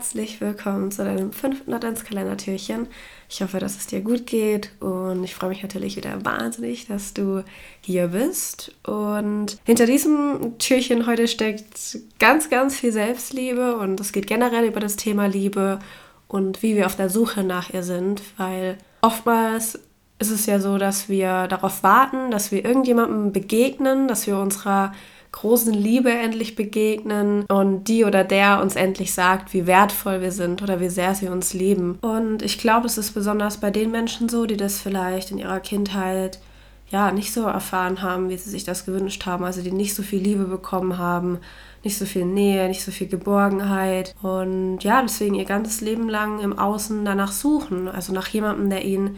Herzlich willkommen zu deinem fünften Adventskalendertürchen. Ich hoffe, dass es dir gut geht und ich freue mich natürlich wieder wahnsinnig, dass du hier bist. Und hinter diesem Türchen heute steckt ganz, ganz viel Selbstliebe und es geht generell über das Thema Liebe und wie wir auf der Suche nach ihr sind, weil oftmals ist es ja so, dass wir darauf warten, dass wir irgendjemandem begegnen, dass wir unserer großen Liebe endlich begegnen und die oder der uns endlich sagt, wie wertvoll wir sind oder wie sehr sie uns lieben. Und ich glaube, es ist besonders bei den Menschen so, die das vielleicht in ihrer Kindheit ja nicht so erfahren haben, wie sie sich das gewünscht haben, also die nicht so viel Liebe bekommen haben, nicht so viel Nähe, nicht so viel Geborgenheit. Und ja, deswegen ihr ganzes Leben lang im Außen danach suchen, also nach jemandem, der ihnen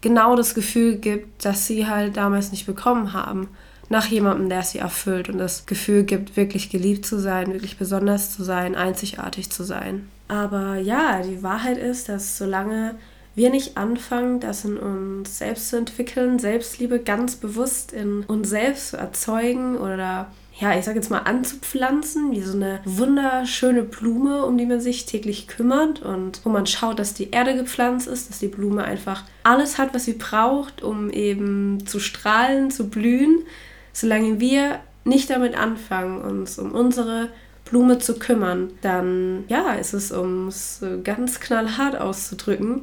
genau das Gefühl gibt, dass sie halt damals nicht bekommen haben nach jemandem, der sie erfüllt und das Gefühl gibt, wirklich geliebt zu sein, wirklich besonders zu sein, einzigartig zu sein. Aber ja, die Wahrheit ist, dass solange wir nicht anfangen, das in uns selbst zu entwickeln, Selbstliebe ganz bewusst in uns selbst zu erzeugen oder ja, ich sag jetzt mal anzupflanzen, wie so eine wunderschöne Blume, um die man sich täglich kümmert und wo man schaut, dass die Erde gepflanzt ist, dass die Blume einfach alles hat, was sie braucht, um eben zu strahlen, zu blühen, solange wir nicht damit anfangen, uns um unsere Blume zu kümmern, dann ja, ist es, um es ganz knallhart auszudrücken,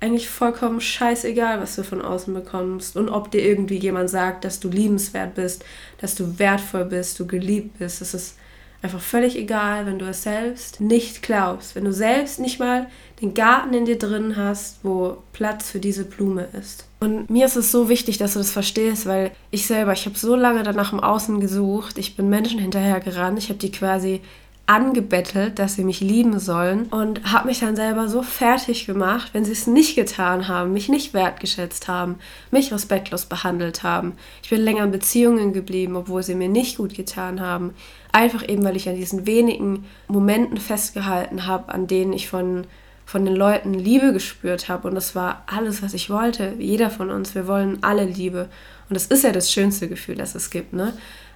eigentlich vollkommen scheißegal, was du von außen bekommst und ob dir irgendwie jemand sagt, dass du liebenswert bist, dass du wertvoll bist, du geliebt bist. Es ist einfach völlig egal, wenn du es selbst nicht glaubst, wenn du selbst nicht mal den Garten in dir drin hast, wo Platz für diese Blume ist. Und mir ist es so wichtig, dass du das verstehst, weil ich selber, ich habe so lange danach im Außen gesucht, ich bin Menschen hinterher gerannt, ich habe die quasi angebettelt, dass sie mich lieben sollen und habe mich dann selber so fertig gemacht, wenn sie es nicht getan haben, mich nicht wertgeschätzt haben, mich respektlos behandelt haben. Ich bin länger in Beziehungen geblieben, obwohl sie mir nicht gut getan haben. Einfach eben, weil ich an diesen wenigen Momenten festgehalten habe, an denen ich von von den Leuten Liebe gespürt habe. Und das war alles, was ich wollte. Jeder von uns, wir wollen alle Liebe. Und das ist ja das schönste Gefühl, das es gibt. Ne?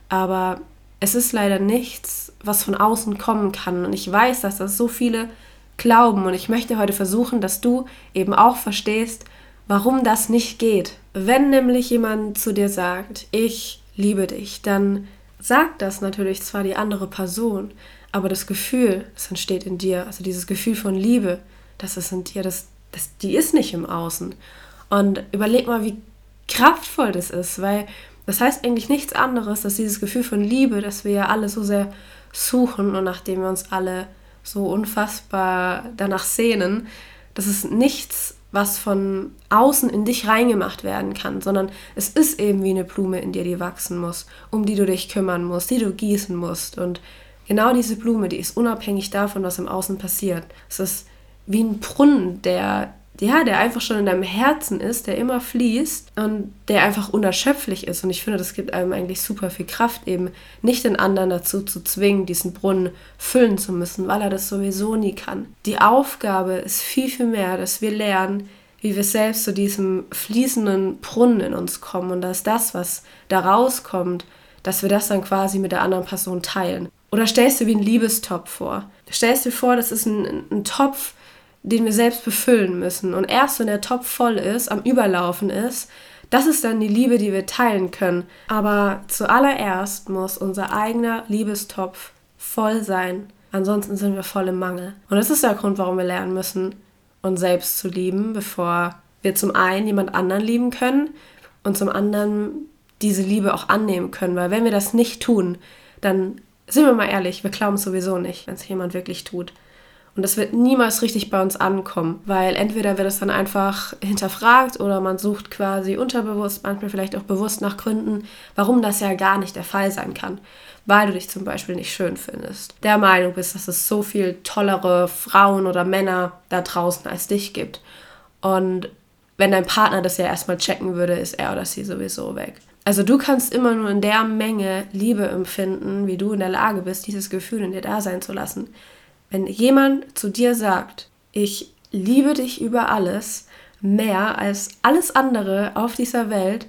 Aber es ist leider nichts, was von außen kommen kann. Und ich weiß, dass das so viele glauben. Und ich möchte heute versuchen, dass du eben auch verstehst, warum das nicht geht. Wenn nämlich jemand zu dir sagt, ich liebe dich, dann sagt das natürlich zwar die andere Person, aber das Gefühl, das entsteht in dir, also dieses Gefühl von Liebe, das ist in dir, das, das, die ist nicht im Außen. Und überleg mal, wie kraftvoll das ist, weil das heißt eigentlich nichts anderes, dass dieses Gefühl von Liebe, das wir ja alle so sehr suchen und nachdem wir uns alle so unfassbar danach sehnen, das ist nichts, was von außen in dich reingemacht werden kann, sondern es ist eben wie eine Blume in dir, die wachsen muss, um die du dich kümmern musst, die du gießen musst. Und genau diese Blume, die ist unabhängig davon, was im Außen passiert. Es ist wie ein Brunnen, der, ja, der einfach schon in deinem Herzen ist, der immer fließt und der einfach unerschöpflich ist. Und ich finde, das gibt einem eigentlich super viel Kraft, eben nicht den anderen dazu zu zwingen, diesen Brunnen füllen zu müssen, weil er das sowieso nie kann. Die Aufgabe ist viel, viel mehr, dass wir lernen, wie wir selbst zu diesem fließenden Brunnen in uns kommen und dass das, was da rauskommt, dass wir das dann quasi mit der anderen Person teilen. Oder stellst du wie einen Liebestopf vor. Stellst dir vor, das ist ein, ein Topf, den wir selbst befüllen müssen. Und erst wenn der Topf voll ist, am Überlaufen ist, das ist dann die Liebe, die wir teilen können. Aber zuallererst muss unser eigener Liebestopf voll sein. Ansonsten sind wir voll im Mangel. Und das ist der Grund, warum wir lernen müssen, uns selbst zu lieben, bevor wir zum einen jemand anderen lieben können und zum anderen diese Liebe auch annehmen können. Weil wenn wir das nicht tun, dann sind wir mal ehrlich, wir glauben sowieso nicht, wenn es jemand wirklich tut. Und das wird niemals richtig bei uns ankommen, weil entweder wird es dann einfach hinterfragt oder man sucht quasi unterbewusst, manchmal vielleicht auch bewusst nach Gründen, warum das ja gar nicht der Fall sein kann. Weil du dich zum Beispiel nicht schön findest. Der Meinung bist, dass es so viel tollere Frauen oder Männer da draußen als dich gibt. Und wenn dein Partner das ja erstmal checken würde, ist er oder sie sowieso weg. Also du kannst immer nur in der Menge Liebe empfinden, wie du in der Lage bist, dieses Gefühl in dir da sein zu lassen. Wenn jemand zu dir sagt, ich liebe dich über alles, mehr als alles andere auf dieser Welt,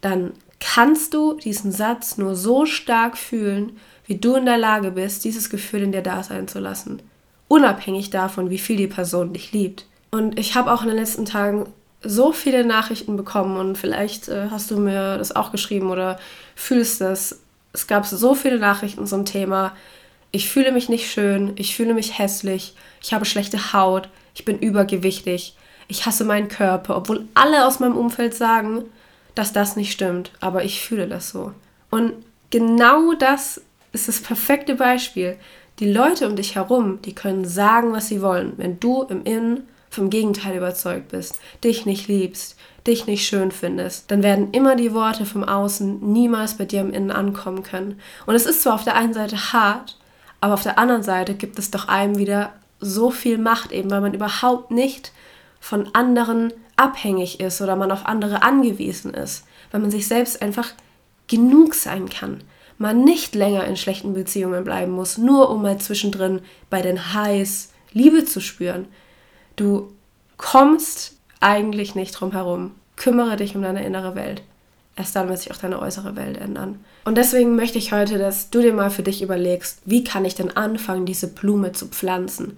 dann kannst du diesen Satz nur so stark fühlen, wie du in der Lage bist, dieses Gefühl in dir da sein zu lassen. Unabhängig davon, wie viel die Person dich liebt. Und ich habe auch in den letzten Tagen so viele Nachrichten bekommen und vielleicht äh, hast du mir das auch geschrieben oder fühlst das. Es gab so viele Nachrichten zum Thema, ich fühle mich nicht schön, ich fühle mich hässlich, ich habe schlechte Haut, ich bin übergewichtig, ich hasse meinen Körper, obwohl alle aus meinem Umfeld sagen, dass das nicht stimmt, aber ich fühle das so. Und genau das ist das perfekte Beispiel. Die Leute um dich herum, die können sagen, was sie wollen. Wenn du im Innen vom Gegenteil überzeugt bist, dich nicht liebst, dich nicht schön findest, dann werden immer die Worte vom Außen niemals bei dir im Innen ankommen können. Und es ist zwar auf der einen Seite hart, aber auf der anderen Seite gibt es doch einem wieder so viel Macht, eben weil man überhaupt nicht von anderen abhängig ist oder man auf andere angewiesen ist, weil man sich selbst einfach genug sein kann. Man nicht länger in schlechten Beziehungen bleiben muss, nur um mal zwischendrin bei den Highs Liebe zu spüren. Du kommst eigentlich nicht drum herum. Kümmere dich um deine innere Welt. Erst dann wird sich auch deine äußere Welt ändern. Und deswegen möchte ich heute, dass du dir mal für dich überlegst, wie kann ich denn anfangen, diese Blume zu pflanzen?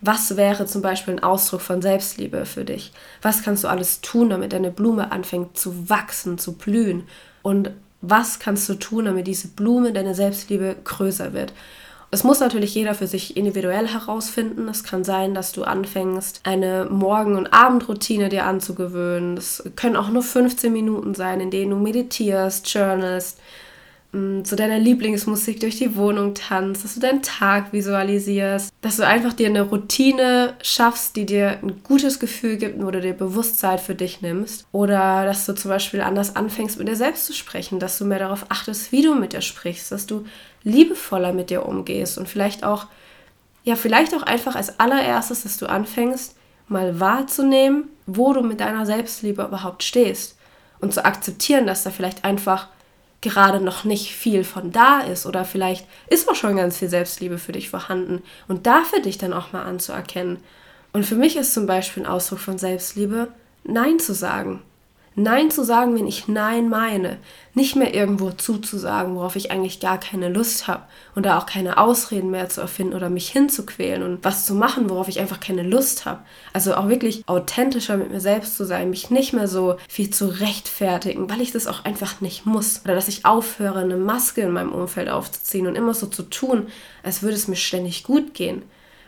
Was wäre zum Beispiel ein Ausdruck von Selbstliebe für dich? Was kannst du alles tun, damit deine Blume anfängt zu wachsen, zu blühen? Und was kannst du tun, damit diese Blume, deine Selbstliebe größer wird? Es muss natürlich jeder für sich individuell herausfinden. Es kann sein, dass du anfängst, eine Morgen- und Abendroutine dir anzugewöhnen. Das können auch nur 15 Minuten sein, in denen du meditierst, journalst, zu deiner Lieblingsmusik durch die Wohnung tanzt, dass du deinen Tag visualisierst, dass du einfach dir eine Routine schaffst, die dir ein gutes Gefühl gibt, wo du dir Bewusstsein für dich nimmst. Oder dass du zum Beispiel anders anfängst, mit dir selbst zu sprechen, dass du mehr darauf achtest, wie du mit dir sprichst, dass du liebevoller mit dir umgehst und vielleicht auch, ja, vielleicht auch einfach als allererstes, dass du anfängst, mal wahrzunehmen, wo du mit deiner Selbstliebe überhaupt stehst und zu akzeptieren, dass da vielleicht einfach gerade noch nicht viel von da ist oder vielleicht ist auch schon ganz viel Selbstliebe für dich vorhanden und da für dich dann auch mal anzuerkennen. Und für mich ist zum Beispiel ein Ausdruck von Selbstliebe, Nein zu sagen. Nein zu sagen, wenn ich Nein meine. Nicht mehr irgendwo zuzusagen, worauf ich eigentlich gar keine Lust habe. Und da auch keine Ausreden mehr zu erfinden oder mich hinzuquälen und was zu machen, worauf ich einfach keine Lust habe. Also auch wirklich authentischer mit mir selbst zu sein, mich nicht mehr so viel zu rechtfertigen, weil ich das auch einfach nicht muss. Oder dass ich aufhöre, eine Maske in meinem Umfeld aufzuziehen und immer so zu tun, als würde es mir ständig gut gehen.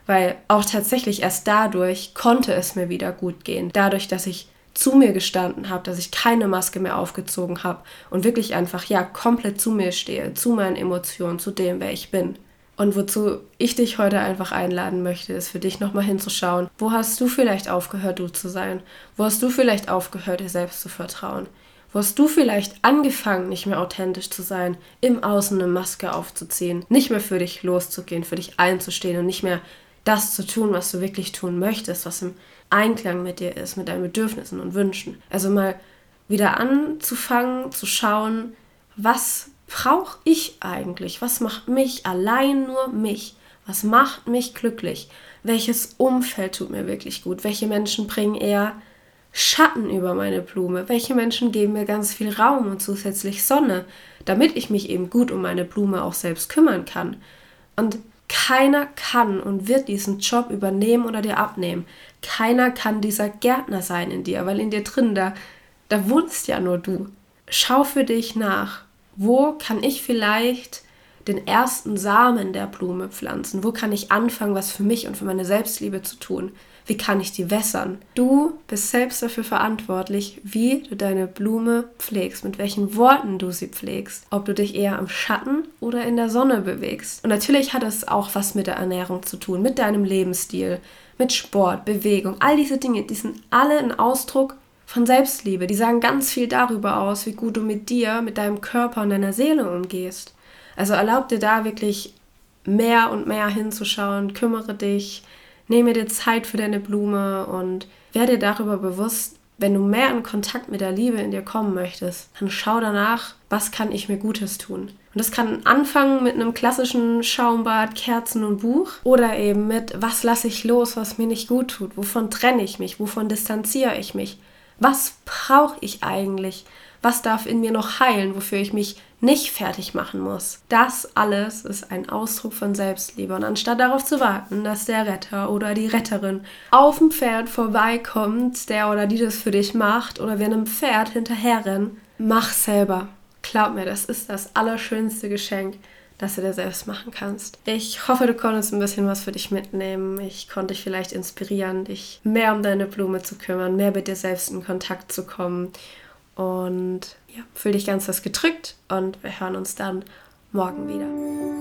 Weil auch tatsächlich erst dadurch konnte es mir wieder gut gehen. Dadurch, dass ich zu mir gestanden habe, dass ich keine Maske mehr aufgezogen habe und wirklich einfach, ja, komplett zu mir stehe, zu meinen Emotionen, zu dem, wer ich bin. Und wozu ich dich heute einfach einladen möchte, ist für dich nochmal hinzuschauen, wo hast du vielleicht aufgehört, du zu sein? Wo hast du vielleicht aufgehört, dir selbst zu vertrauen? Wo hast du vielleicht angefangen, nicht mehr authentisch zu sein, im Außen eine Maske aufzuziehen, nicht mehr für dich loszugehen, für dich einzustehen und nicht mehr das zu tun, was du wirklich tun möchtest, was im Einklang mit dir ist, mit deinen Bedürfnissen und Wünschen. Also mal wieder anzufangen, zu schauen, was brauche ich eigentlich? Was macht mich allein nur mich? Was macht mich glücklich? Welches Umfeld tut mir wirklich gut? Welche Menschen bringen eher Schatten über meine Blume? Welche Menschen geben mir ganz viel Raum und zusätzlich Sonne, damit ich mich eben gut um meine Blume auch selbst kümmern kann? Und keiner kann und wird diesen Job übernehmen oder dir abnehmen. Keiner kann dieser Gärtner sein in dir, weil in dir drin, da, da wohnst ja nur du. Schau für dich nach. Wo kann ich vielleicht den ersten Samen der Blume pflanzen? Wo kann ich anfangen, was für mich und für meine Selbstliebe zu tun? Wie kann ich die wässern? Du bist selbst dafür verantwortlich, wie du deine Blume pflegst, mit welchen Worten du sie pflegst, ob du dich eher am Schatten oder in der Sonne bewegst. Und natürlich hat es auch was mit der Ernährung zu tun, mit deinem Lebensstil, mit Sport, Bewegung, all diese Dinge, die sind alle ein Ausdruck von Selbstliebe. Die sagen ganz viel darüber aus, wie gut du mit dir, mit deinem Körper und deiner Seele umgehst. Also erlaub dir da wirklich mehr und mehr hinzuschauen, kümmere dich, Nehme dir Zeit für deine Blume und werde dir darüber bewusst, wenn du mehr in Kontakt mit der Liebe in dir kommen möchtest, dann schau danach, was kann ich mir Gutes tun. Und das kann anfangen mit einem klassischen Schaumbad, Kerzen und Buch oder eben mit, was lasse ich los, was mir nicht gut tut, wovon trenne ich mich, wovon distanziere ich mich, was brauche ich eigentlich, Was darf in mir noch heilen, wofür ich mich nicht fertig machen muss? Das alles ist ein Ausdruck von Selbstliebe. Und anstatt darauf zu warten, dass der Retter oder die Retterin auf dem Pferd vorbeikommt, der oder die das für dich macht, oder wir einem Pferd hinterherrennen, mach selber. Glaub mir, das ist das allerschönste Geschenk, das du dir selbst machen kannst. Ich hoffe, du konntest ein bisschen was für dich mitnehmen. Ich konnte dich vielleicht inspirieren, dich mehr um deine Blume zu kümmern, mehr mit dir selbst in Kontakt zu kommen. Und ja, fühl dich ganz was gedrückt und wir hören uns dann morgen wieder.